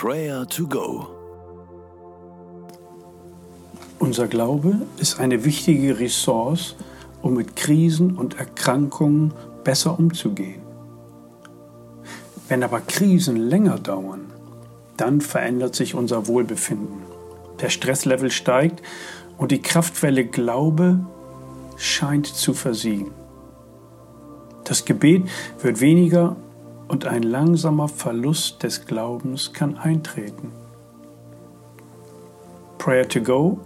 Prayer to Go. Unser Glaube ist eine wichtige Ressource, um mit Krisen und Erkrankungen besser umzugehen. Wenn aber Krisen länger dauern, dann verändert sich unser Wohlbefinden. Der Stresslevel steigt und die Kraftquelle Glaube scheint zu versiegen. Das Gebet wird weniger und ein langsamer Verlust des Glaubens kann eintreten. Prayer to Go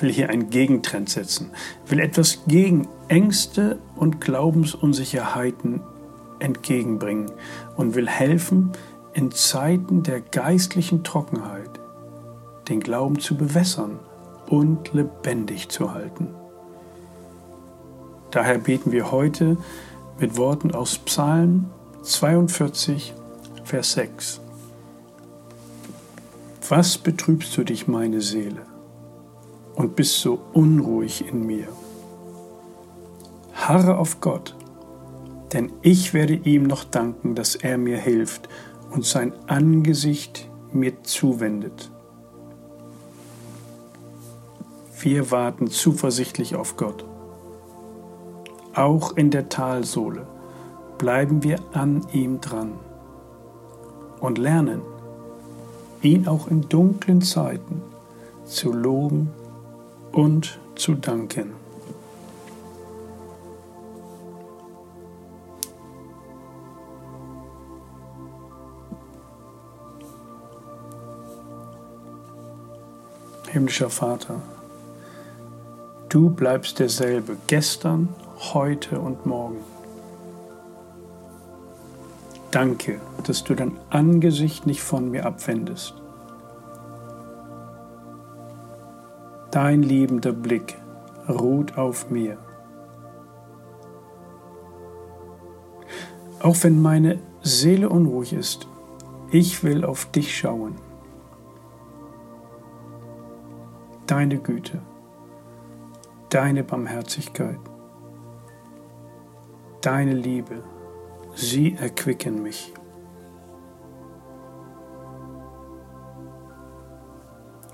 will hier einen Gegentrend setzen, will etwas gegen Ängste und Glaubensunsicherheiten entgegenbringen und will helfen, in Zeiten der geistlichen Trockenheit den Glauben zu bewässern und lebendig zu halten. Daher beten wir heute mit Worten aus Psalm 42, Vers 6. Was betrübst du dich, meine Seele, und bist so unruhig in mir? Harre auf Gott, denn ich werde ihm noch danken, dass er mir hilft und sein Angesicht mir zuwendet. Wir warten zuversichtlich auf Gott. Auch in der Talsohle bleiben wir an ihm dran und lernen, ihn auch in dunklen Zeiten zu loben und zu danken. Himmlischer Vater, du bleibst derselbe gestern, heute und morgen. Danke, dass du dein Angesicht nicht von mir abwendest. Dein liebender Blick ruht auf mir. Auch wenn meine Seele unruhig ist, ich will auf dich schauen. deine Güte, deine Barmherzigkeit, deine Liebe, sie erquicken mich.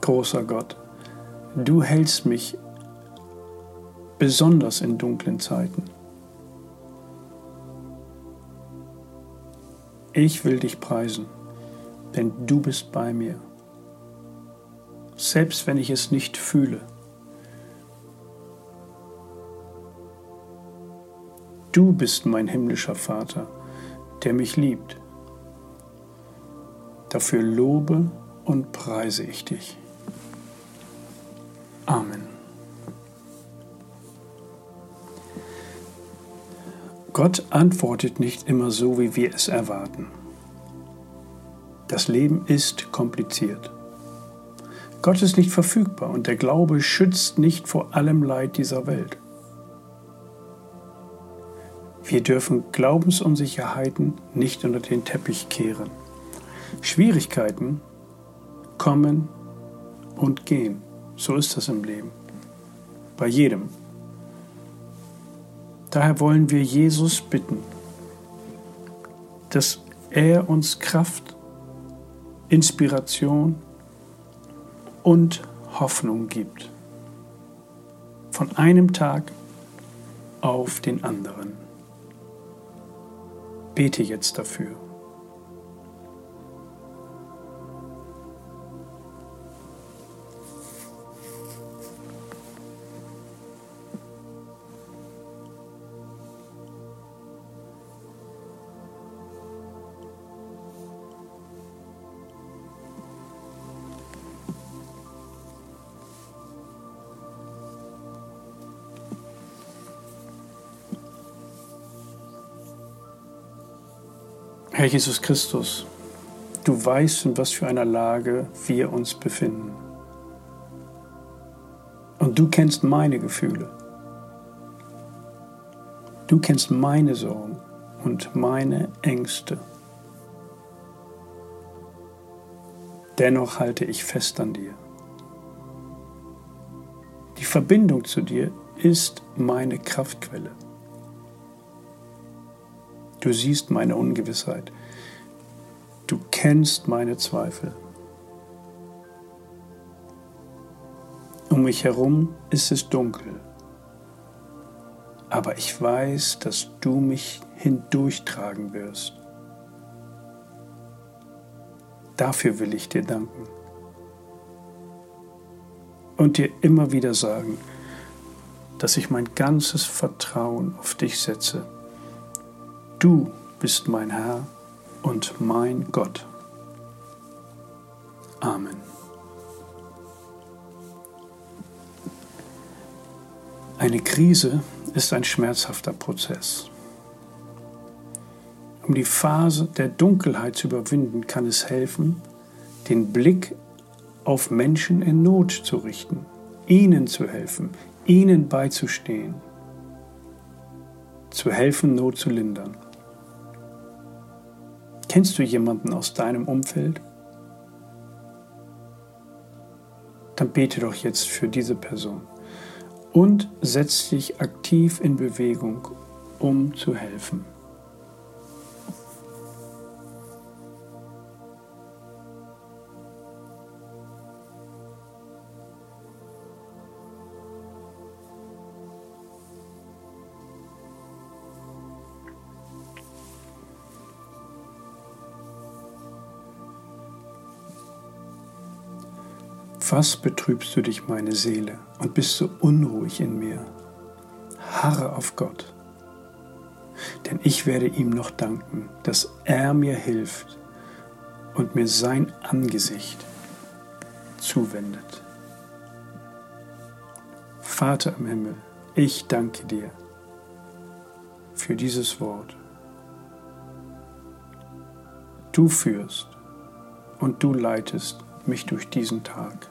Großer Gott, du hältst mich besonders in dunklen Zeiten. Ich will dich preisen, denn du bist bei mir selbst wenn ich es nicht fühle. Du bist mein himmlischer Vater, der mich liebt. Dafür lobe und preise ich dich. Amen. Gott antwortet nicht immer so, wie wir es erwarten. Das Leben ist kompliziert. Gott ist nicht verfügbar und der Glaube schützt nicht vor allem Leid dieser Welt. Wir dürfen Glaubensunsicherheiten nicht unter den Teppich kehren. Schwierigkeiten kommen und gehen. So ist das im Leben. Bei jedem. Daher wollen wir Jesus bitten, dass er uns Kraft, Inspiration und Hoffnung gibt. Von einem Tag auf den anderen. Bete jetzt dafür. Herr Jesus Christus, du weißt, in was für einer Lage wir uns befinden. Und du kennst meine Gefühle. Du kennst meine Sorgen und meine Ängste. Dennoch halte ich fest an dir. Die Verbindung zu dir ist meine Kraftquelle. Du siehst meine Ungewissheit. Du kennst meine Zweifel. Um mich herum ist es dunkel, aber ich weiß, dass du mich hindurchtragen wirst. Dafür will ich dir danken und dir immer wieder sagen, dass ich mein ganzes Vertrauen auf dich setze Du bist mein Herr und mein Gott. Amen. Eine Krise ist ein schmerzhafter Prozess. Um die Phase der Dunkelheit zu überwinden, kann es helfen, den Blick auf Menschen in Not zu richten, ihnen zu helfen, ihnen beizustehen, zu helfen, Not zu lindern. Kennst du jemanden aus deinem Umfeld? Dann bete doch jetzt für diese Person und setz dich aktiv in Bewegung, um zu helfen. Was betrübst du dich, meine Seele, und bist so unruhig in mir? Harre auf Gott, denn ich werde ihm noch danken, dass er mir hilft und mir sein Angesicht zuwendet. Vater im Himmel, ich danke dir für dieses Wort. Du führst und du leitest mich durch diesen Tag.